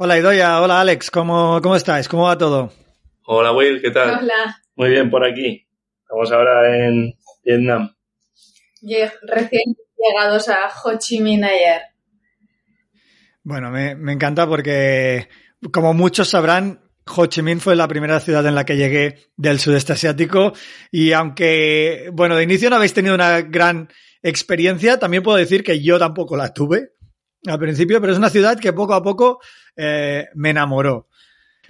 Hola Idoya, hola Alex, ¿cómo, cómo estáis? ¿Cómo va todo? Hola Will, ¿qué tal? Hola, Muy bien, por aquí. Estamos ahora en Vietnam. Recién llegados a Ho Chi Minh ayer. Bueno, me, me encanta porque, como muchos sabrán, Ho Chi Minh fue la primera ciudad en la que llegué del sudeste asiático y aunque, bueno, de inicio no habéis tenido una gran experiencia, también puedo decir que yo tampoco la tuve al principio, pero es una ciudad que poco a poco eh, me enamoró.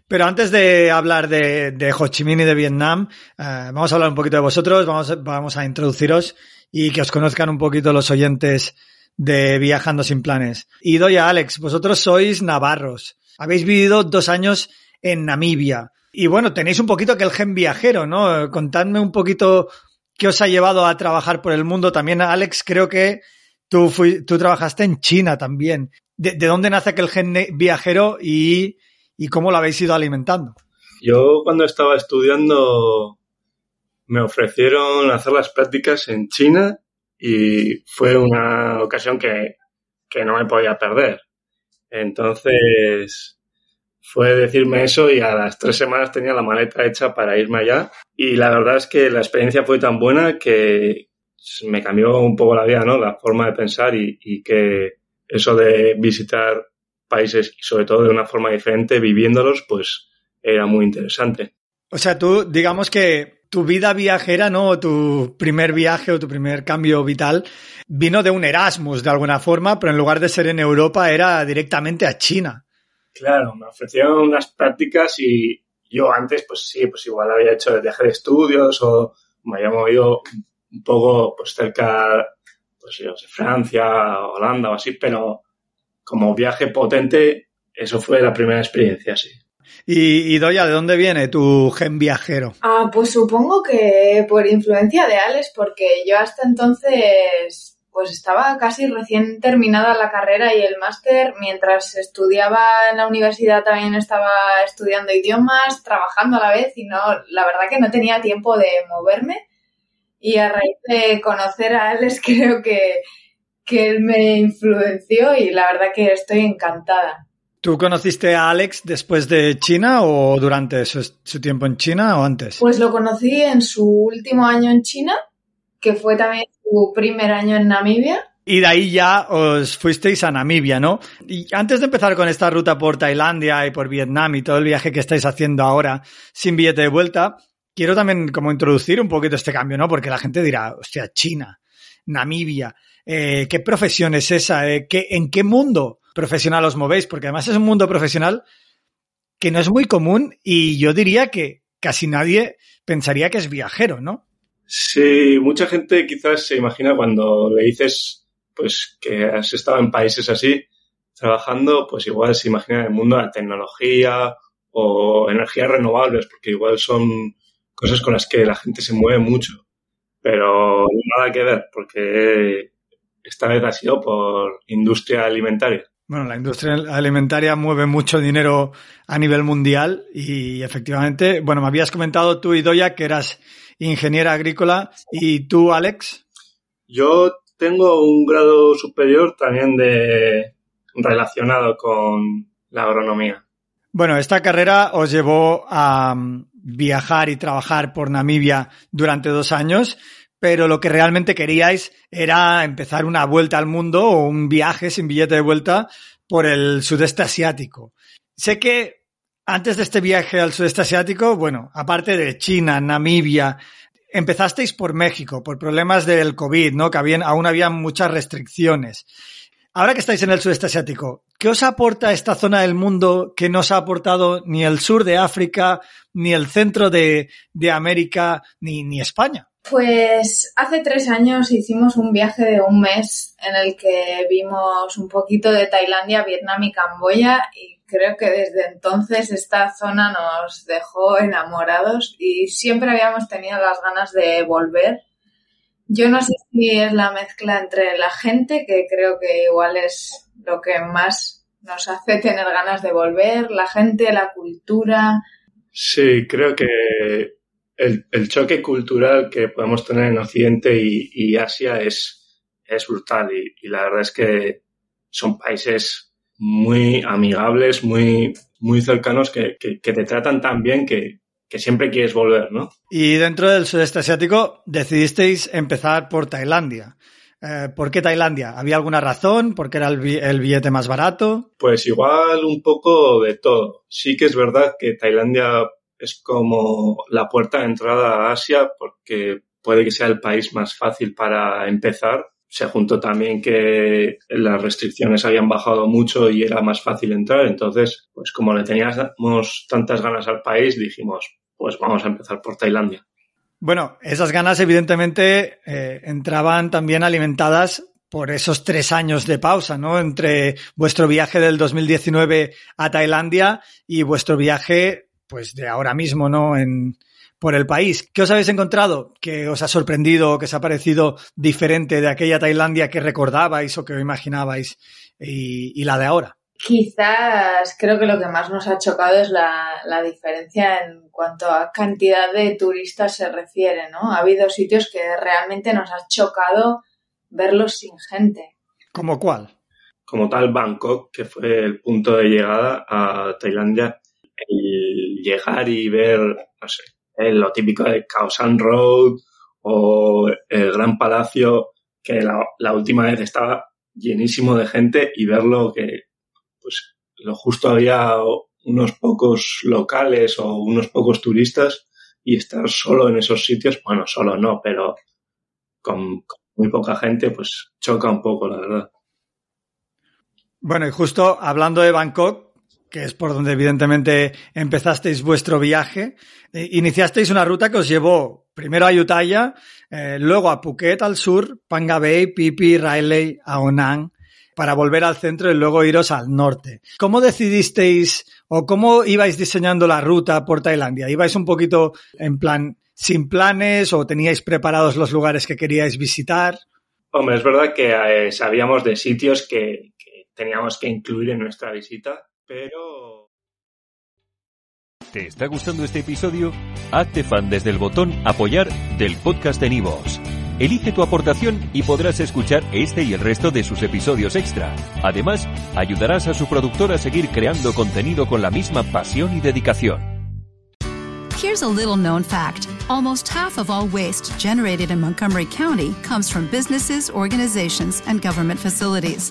Pero antes de hablar de, Ho Chi Minh y de Vietnam, eh, vamos a hablar un poquito de vosotros, vamos, vamos a introduciros y que os conozcan un poquito los oyentes de Viajando sin planes. Y doy a Alex, vosotros sois navarros, habéis vivido dos años en Namibia y bueno, tenéis un poquito que el gen viajero, ¿no? Contadme un poquito qué os ha llevado a trabajar por el mundo. También, Alex, creo que tú, fui- tú trabajaste en China también. ¿De, de dónde nace aquel gen viajero y, y cómo lo habéis ido alimentando? Yo cuando estaba estudiando me ofrecieron hacer las prácticas en China y fue una ocasión que, que no me podía perder. Entonces fue decirme eso y a las tres semanas tenía la maleta hecha para irme allá y la verdad es que la experiencia fue tan buena que me cambió un poco la vida, ¿no? La forma de pensar y, y que eso de visitar países y sobre todo de una forma diferente, viviéndolos, pues era muy interesante. O sea, tú, digamos que tu vida viajera, ¿no? Tu primer viaje o tu primer cambio vital vino de un Erasmus de alguna forma, pero en lugar de ser en Europa era directamente a China. Claro, me ofrecieron unas prácticas y yo antes, pues sí, pues igual había hecho el viaje de estudios o me había movido un poco pues cerca, pues yo sé, Francia, Holanda o así, pero como viaje potente, eso fue la primera experiencia, sí. Y, y Doya, ¿de dónde viene tu gen viajero? Ah, pues supongo que por influencia de Alex, porque yo hasta entonces pues estaba casi recién terminada la carrera y el máster. Mientras estudiaba en la universidad también estaba estudiando idiomas, trabajando a la vez y no, la verdad que no tenía tiempo de moverme. Y a raíz de conocer a Alex creo que, que él me influenció y la verdad que estoy encantada. ¿Tú conociste a Alex después de China o durante su, su tiempo en China o antes? Pues lo conocí en su último año en China, que fue también su primer año en Namibia. Y de ahí ya os fuisteis a Namibia, ¿no? Y antes de empezar con esta ruta por Tailandia y por Vietnam y todo el viaje que estáis haciendo ahora sin billete de vuelta, quiero también como introducir un poquito este cambio, ¿no? Porque la gente dirá, hostia, China, Namibia, eh, ¿qué profesión es esa? Eh, ¿qué, ¿En qué mundo profesional os movéis? Porque además es un mundo profesional que no es muy común y yo diría que casi nadie pensaría que es viajero, ¿no? Sí, mucha gente quizás se imagina cuando le dices pues que has estado en países así trabajando, pues igual se imagina el mundo de la tecnología o energías renovables, porque igual son cosas con las que la gente se mueve mucho. Pero nada que ver, porque esta vez ha sido por industria alimentaria. Bueno, la industria alimentaria mueve mucho dinero a nivel mundial y efectivamente, bueno, me habías comentado tú y Doya que eras ingeniera agrícola y tú, Alex. Yo tengo un grado superior también de relacionado con la agronomía. Bueno, esta carrera os llevó a viajar y trabajar por Namibia durante dos años, pero lo que realmente queríais era empezar una vuelta al mundo o un viaje sin billete de vuelta por el sudeste asiático. Sé que antes de este viaje al sudeste asiático, bueno, aparte de China, Namibia, empezasteis por México, por problemas del COVID, ¿no? Que aún había muchas restricciones. Ahora que estáis en el sudeste asiático, ¿qué os aporta esta zona del mundo que no os ha aportado ni el sur de África, ni el centro de, América, ni España? Pues hace tres años hicimos un viaje de un mes en el que vimos un poquito de Tailandia, Vietnam y Camboya y creo que desde entonces esta zona nos dejó enamorados y siempre habíamos tenido las ganas de volver. Yo no sé si es la mezcla entre la gente, que creo que igual es lo que más nos hace tener ganas de volver, la gente, la cultura. Sí, creo que el, choque cultural que podemos tener en Occidente y, Asia es, es brutal y, la verdad es que son países muy amigables, muy, muy cercanos, que, que te tratan tan bien que, que siempre quieres volver, ¿no? Y dentro del sudeste asiático decidisteis empezar por Tailandia. Eh, ¿Por qué Tailandia? ¿Había alguna razón? ¿Porque era el, el billete más barato? Pues igual un poco de todo. Sí que es verdad que Tailandia es como la puerta de entrada a Asia porque puede que sea el país más fácil para empezar. Se juntó también que las restricciones habían bajado mucho y era más fácil entrar. Entonces, pues como le teníamos tantas ganas al país, dijimos, pues vamos a empezar por Tailandia. Bueno, esas ganas evidentemente eh, entraban también alimentadas por esos tres años de pausa, ¿no? Entre vuestro viaje del 2019 a Tailandia y vuestro viaje, pues de ahora mismo, ¿no? En, por el país. ¿Qué os habéis encontrado? ¿Que os ha sorprendido o que os ha parecido diferente de aquella Tailandia que recordabais o que imaginabais y, y la de ahora? Quizás creo que lo que más nos ha chocado es la, la, diferencia en cuanto a cantidad de turistas se refiere, ¿no? Ha habido sitios que realmente nos ha chocado verlos sin gente. ¿Como cuál? Como tal, Bangkok, que fue el punto de llegada a Tailandia, el llegar y ver, no sé, lo típico de Khao San Road o el Gran Palacio, que la, última vez estaba llenísimo de gente y verlo que pues lo justo había unos pocos locales o unos pocos turistas y estar solo en esos sitios, bueno, solo no, pero con muy poca gente, pues choca un poco, la verdad. Bueno, y justo hablando de Bangkok, que es por donde evidentemente empezasteis vuestro viaje, eh, iniciasteis una ruta que os llevó primero a Ayutthaya, eh, luego a Phuket al sur, Panga Bay, Phi Phi, Railay, Aonang, para volver al centro y luego iros al norte. ¿Cómo decidisteis o cómo ibais diseñando la ruta por Tailandia? ¿Ibais un poquito en plan sin planes o teníais preparados los lugares que queríais visitar? Hombre, es verdad que eh, sabíamos de sitios que teníamos que incluir en nuestra visita, pero... ¿Te está gustando este episodio? Hazte fan desde el botón apoyar del podcast de Nivos. Elige tu aportación y podrás escuchar este y el resto de sus episodios extra. Además, ayudarás a su productor a seguir creando contenido con la misma pasión y dedicación. Here's a little known fact. Almost half of all waste generated in Montgomery County comes from businesses, organizations, and government facilities.